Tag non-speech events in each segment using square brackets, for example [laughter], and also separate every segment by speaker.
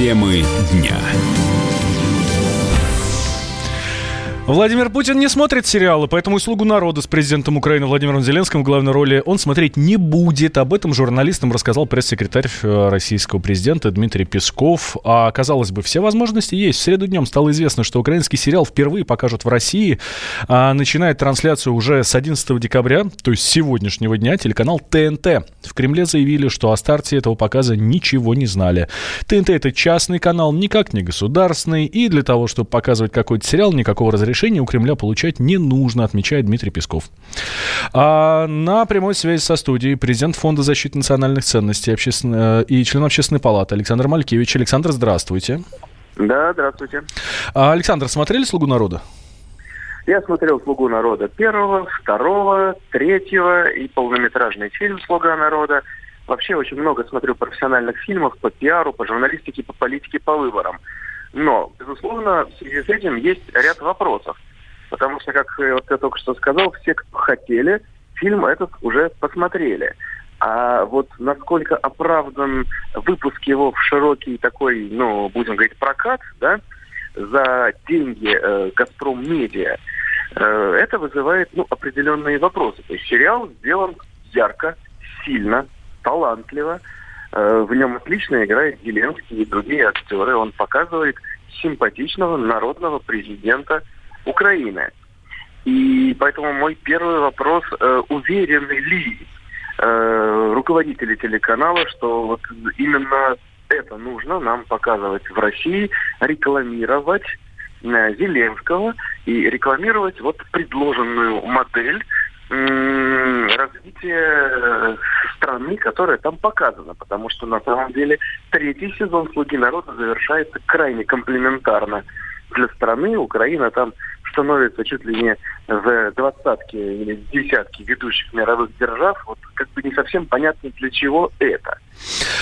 Speaker 1: Темы дня.
Speaker 2: Владимир Путин не смотрит сериалы, поэтому и «Слугу народа» с президентом Украины Владимиром Зеленским в главной роли он смотреть не будет. Об этом журналистам рассказал пресс-секретарь э, российского президента Дмитрий Песков. А, казалось бы, все возможности есть. В среду днем стало известно, что украинский сериал впервые покажут в России. А, начинает трансляцию уже с 11 декабря, то есть сегодняшнего дня, телеканал ТНТ. В Кремле заявили, что о старте этого показа ничего не знали. ТНТ — это частный канал, никак не государственный, и для того, чтобы показывать какой-то сериал, никакого разрешения разрешение у Кремля получать не нужно, отмечает Дмитрий Песков. А на прямой связи со студией президент Фонда защиты национальных ценностей обществен... Э, и член Общественной палаты Александр Малькевич. Александр, здравствуйте.
Speaker 3: Да, здравствуйте.
Speaker 2: А, Александр, смотрели «Слугу народа»?
Speaker 3: Я смотрел «Слугу народа» первого, второго, третьего и полнометражный фильм «Слуга народа». Вообще очень много смотрю профессиональных фильмов по пиару, по журналистике, по политике, по выборам. Но, безусловно, в связи с этим есть ряд вопросов. Потому что, как я только что сказал, все, кто хотели, фильм этот уже посмотрели. А вот насколько оправдан выпуск его в широкий такой, ну, будем говорить, прокат, да, за деньги э, «Газпром Медиа», э, это вызывает, ну, определенные вопросы. То есть сериал сделан ярко, сильно, талантливо, в нем отлично играет Зеленский и другие актеры. Он показывает симпатичного народного президента Украины. И поэтому мой первый вопрос, э, уверены ли э, руководители телеканала, что вот именно это нужно нам показывать в России, рекламировать Зеленского и рекламировать вот предложенную модель развитие страны, которая там показана, потому что на самом деле третий сезон «Слуги народа» завершается крайне комплементарно для страны. Украина там становится чуть ли не в двадцатке или десятке ведущих мировых держав. Вот как бы не совсем понятно, для чего это.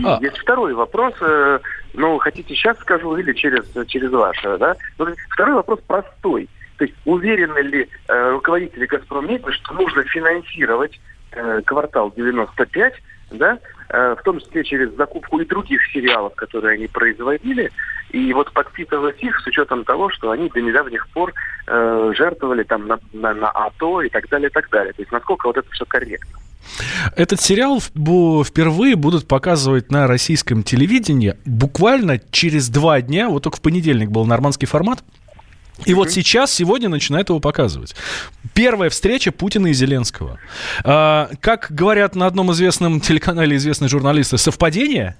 Speaker 3: И а. Есть второй вопрос. Э, ну, хотите сейчас скажу или через, через ваше, да? Второй вопрос простой. То есть уверены ли э, руководители «Газпромнефти», что нужно финансировать квартал 95, да, э, в том числе через закупку и других сериалов, которые они производили, и вот подпитывать их с учетом того, что они до недавних пор э, жертвовали там на, на, на АТО и так далее, и так далее. То есть насколько вот это все корректно.
Speaker 2: Этот сериал впервые будут показывать на российском телевидении буквально через два дня. Вот только в понедельник был нормандский формат. И вот сейчас, сегодня начинает его показывать. Первая встреча Путина и Зеленского. А, как говорят на одном известном телеканале известные журналисты, совпадение?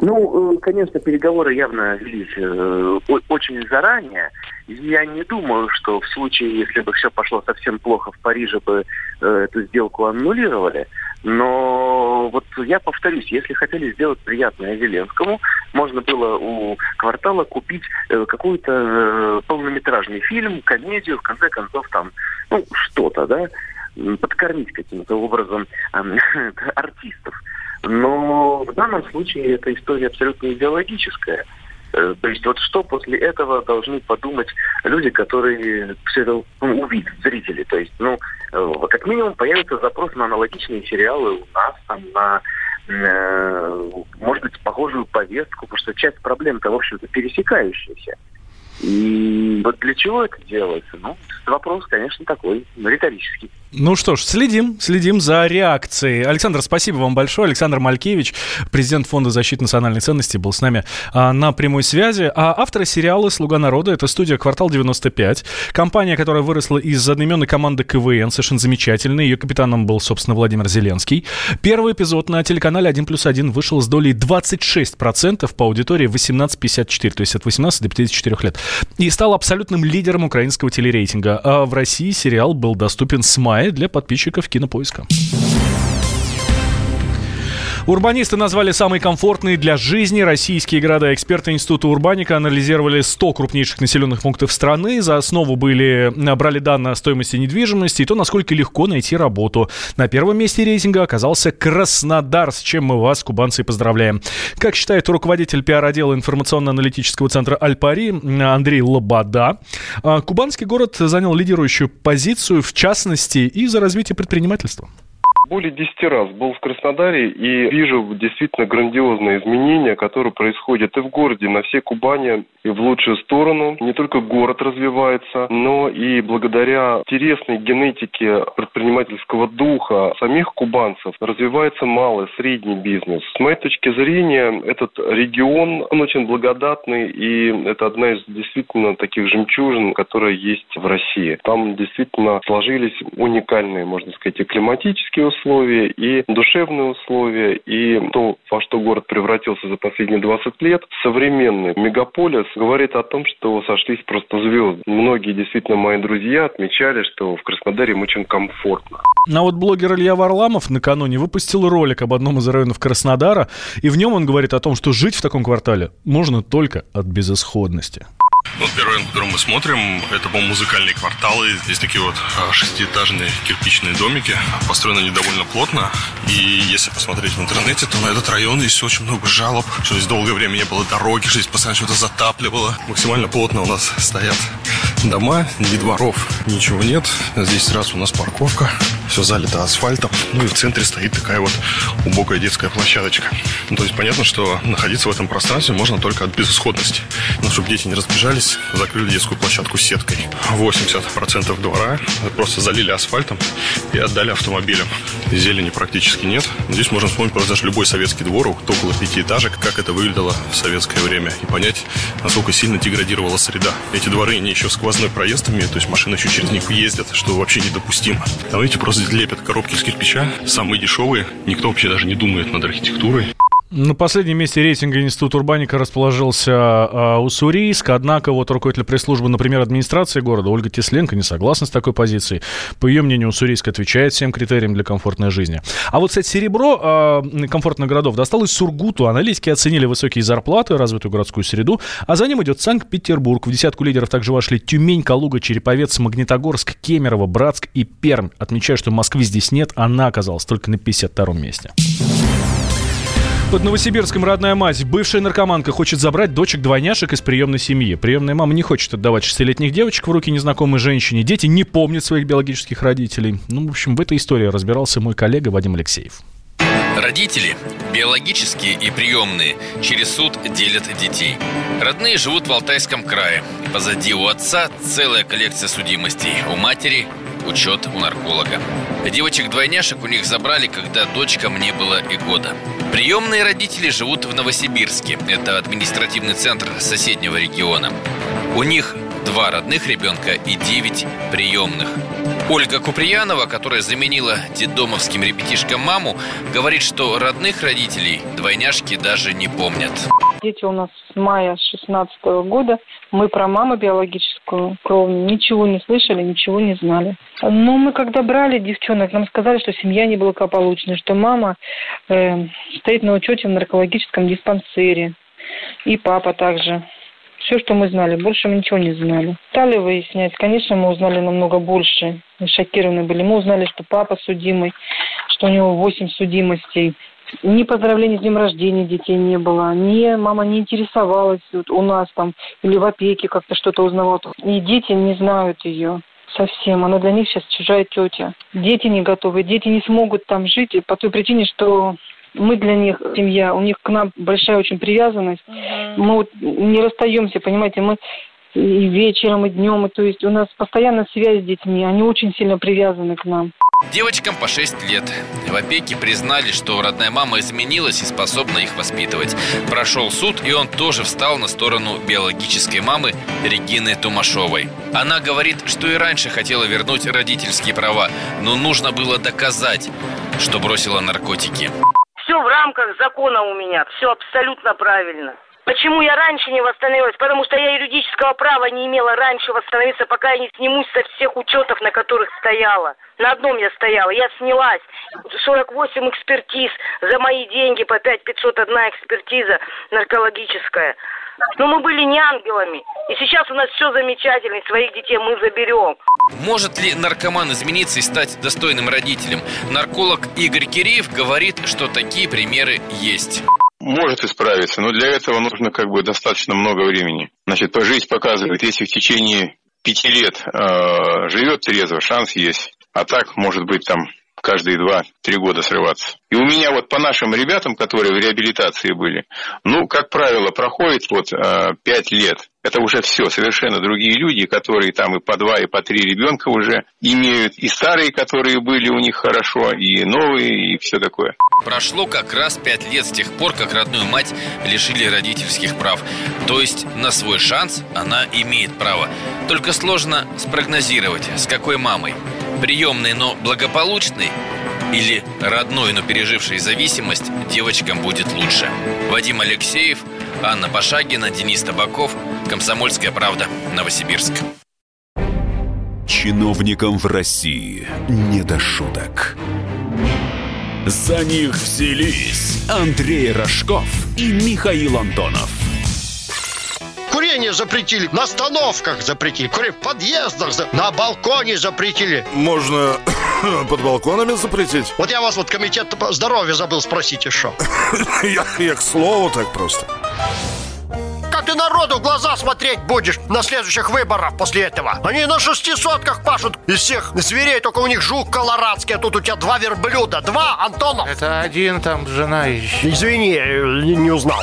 Speaker 3: Ну, э, конечно, переговоры явно велись э, очень заранее. Я не думаю, что в случае, если бы все пошло совсем плохо в Париже, бы э, эту сделку аннулировали. Но вот я повторюсь, если хотели сделать приятное Зеленскому, можно было у квартала купить э, какой-то э, полнометражный фильм, комедию, в конце концов там, ну, что-то, да, подкормить каким-то образом э, [laughs] артистов. Но в данном случае эта история абсолютно идеологическая. То есть вот что после этого должны подумать люди, которые все это увидят, зрители. То есть, ну, как минимум появится запрос на аналогичные сериалы у нас, там, на э, может быть, похожую повестку, потому что часть проблем-то, в общем-то, пересекающаяся. И вот для чего это делается? Ну, вопрос, конечно, такой, риторический.
Speaker 2: Ну что ж, следим, следим за реакцией. Александр, спасибо вам большое. Александр Малькевич, президент Фонда защиты национальных ценностей, был с нами а, на прямой связи. А авторы сериала «Слуга народа» — это студия «Квартал 95». Компания, которая выросла из одноименной команды КВН, совершенно замечательная. Ее капитаном был, собственно, Владимир Зеленский. Первый эпизод на телеканале 1 плюс 1 вышел с долей 26% по аудитории 18-54, то есть от 18 до 54 лет. И стал абсолютным лидером украинского телерейтинга. А в России сериал был доступен с мая для подписчиков Кинопоиска. Урбанисты назвали самые комфортные для жизни российские города. Эксперты Института Урбаника анализировали 100 крупнейших населенных пунктов страны. За основу были, брали данные о стоимости недвижимости и то, насколько легко найти работу. На первом месте рейтинга оказался Краснодар, с чем мы вас, кубанцы, поздравляем. Как считает руководитель пиар-отдела информационно-аналитического центра Альпари Андрей Лобода, а, кубанский город занял лидирующую позицию, в частности, из-за развития предпринимательства.
Speaker 1: Более 10 раз был в Краснодаре и вижу действительно грандиозные изменения, которые происходят и в городе, на всей Кубани, и в лучшую сторону. Не только город развивается, но и благодаря интересной генетике предпринимательского духа самих кубанцев развивается малый, средний бизнес. С моей точки зрения, этот регион, он очень благодатный, и это одна из действительно таких жемчужин, которые есть в России. Там действительно сложились уникальные, можно сказать, и климатические условия, и душевные условия, и то, во что город превратился за последние 20 лет, современный мегаполис говорит о том, что сошлись просто звезды. Многие действительно мои друзья отмечали, что в Краснодаре им очень комфортно.
Speaker 2: А вот блогер Илья Варламов накануне выпустил ролик об одном из районов Краснодара, и в нем он говорит о том, что жить в таком квартале можно только от безысходности.
Speaker 4: Вот первый район, который мы смотрим, это, по-моему, музыкальные кварталы. Здесь такие вот а, шестиэтажные кирпичные домики. Построены они довольно плотно. И если посмотреть в интернете, то на этот район есть очень много жалоб, что здесь долгое время не было дороги, что здесь постоянно что-то затапливало. Максимально плотно у нас стоят дома, ни дворов, ничего нет. Здесь сразу у нас парковка, все залито асфальтом. Ну и в центре стоит такая вот убогая детская площадочка. Ну, то есть понятно, что находиться в этом пространстве можно только от безысходности. Ну, чтобы дети не разбежались, закрыли детскую площадку сеткой. 80% двора просто залили асфальтом и отдали автомобилям. Зелени практически нет. Здесь можно вспомнить просто даже любой советский двор, около пятиэтажек, как это выглядело в советское время, и понять, насколько сильно деградировала среда. Эти дворы не еще сквозной проезд имеют, то есть машины еще через них ездят, что вообще недопустимо. Там, видите, просто лепят коробки из кирпича, самые дешевые, никто вообще даже не думает над архитектурой.
Speaker 2: На последнем месте рейтинга Институт Урбаника расположился э, Уссурийск, однако вот руководитель пресс-службы, например, администрации города Ольга Тесленко не согласна с такой позицией. По ее мнению, Уссурийск отвечает всем критериям для комфортной жизни. А вот, кстати, серебро э, комфортных городов досталось Сургуту. Аналитики оценили высокие зарплаты, развитую городскую среду, а за ним идет Санкт-Петербург. В десятку лидеров также вошли Тюмень, Калуга, Череповец, Магнитогорск, Кемерово, Братск и Пермь. Отмечаю, что Москвы здесь нет, она оказалась только на 52-м месте. Под Новосибирском родная мать. Бывшая наркоманка хочет забрать дочек-двойняшек из приемной семьи. Приемная мама не хочет отдавать шестилетних девочек в руки незнакомой женщине. Дети не помнят своих биологических родителей. Ну, в общем, в этой истории разбирался мой коллега Вадим Алексеев.
Speaker 5: Родители, биологические и приемные, через суд делят детей. Родные живут в Алтайском крае. Позади у отца целая коллекция судимостей. У матери учет у нарколога. Девочек-двойняшек у них забрали, когда дочкам не было и года. Приемные родители живут в Новосибирске. Это административный центр соседнего региона. У них два родных ребенка и девять приемных. Ольга Куприянова, которая заменила детдомовским ребятишкам маму, говорит, что родных родителей двойняшки даже не помнят.
Speaker 6: Дети у нас с мая 16 года. Мы про маму биологическую кровную ничего не слышали, ничего не знали. Но мы когда брали девчонок, нам сказали, что семья неблагополучная, что мама э, стоит на учете в наркологическом диспансере. И папа также. Все, что мы знали, больше мы ничего не знали. Стали выяснять, конечно, мы узнали намного больше. Шокированы были. Мы узнали, что папа судимый, что у него 8 судимостей. Ни поздравлений с днем рождения детей не было, ни мама не интересовалась вот у нас там или в опеке как-то что-то узнавала. И дети не знают ее совсем. Она для них сейчас чужая тетя. Дети не готовы, дети не смогут там жить по той причине, что мы для них семья, у них к нам большая очень привязанность. Uh-huh. Мы вот не расстаемся, понимаете, мы и вечером, и днем, и то есть у нас постоянно связь с детьми, они очень сильно привязаны к нам.
Speaker 5: Девочкам по 6 лет. В опеке признали, что родная мама изменилась и способна их воспитывать. Прошел суд, и он тоже встал на сторону биологической мамы Регины Тумашовой. Она говорит, что и раньше хотела вернуть родительские права, но нужно было доказать, что бросила наркотики.
Speaker 7: Все в рамках закона у меня, все абсолютно правильно. Почему я раньше не восстановилась? Потому что я юридического права не имела раньше восстановиться, пока я не снимусь со всех учетов, на которых стояла. На одном я стояла, я снялась. 48 экспертиз за мои деньги, по 5 500 одна экспертиза наркологическая. Но мы были не ангелами. И сейчас у нас все замечательно, и своих детей мы заберем.
Speaker 5: Может ли наркоман измениться и стать достойным родителем? Нарколог Игорь Киреев говорит, что такие примеры есть
Speaker 8: может исправиться, но для этого нужно как бы достаточно много времени. Значит, жизнь показывает, если в течение пяти лет э, живет трезво, шанс есть. А так, может быть, там каждые два-три года срываться. И у меня вот по нашим ребятам, которые в реабилитации были, ну, как правило, проходит вот э, лет. Это уже все, совершенно другие люди, которые там и по два, и по три ребенка уже имеют, и старые, которые были у них хорошо, и новые, и все такое.
Speaker 5: Прошло как раз пять лет с тех пор, как родную мать лишили родительских прав. То есть на свой шанс она имеет право. Только сложно спрогнозировать, с какой мамой. Приемной, но благополучной или родной, но пережившей зависимость девочкам будет лучше. Вадим Алексеев, Анна Пашагина, Денис Табаков, Комсомольская правда, Новосибирск.
Speaker 9: Чиновникам в России не до шуток. За них взялись Андрей Рожков и Михаил Антонов.
Speaker 10: Курение запретили, на остановках запретили, курение в подъездах, на балконе запретили.
Speaker 11: Можно [coughs] под балконами запретить?
Speaker 10: Вот я вас вот комитет здоровья забыл спросить еще. [coughs]
Speaker 11: я, я к слову так просто.
Speaker 10: Как ты народу в глаза смотреть будешь на следующих выборах после этого? Они на шестисотках пашут из всех зверей, только у них жук колорадский, а тут у тебя два верблюда. Два, Антонов?
Speaker 12: Это один, там жена еще.
Speaker 10: Извини, не, не узнал.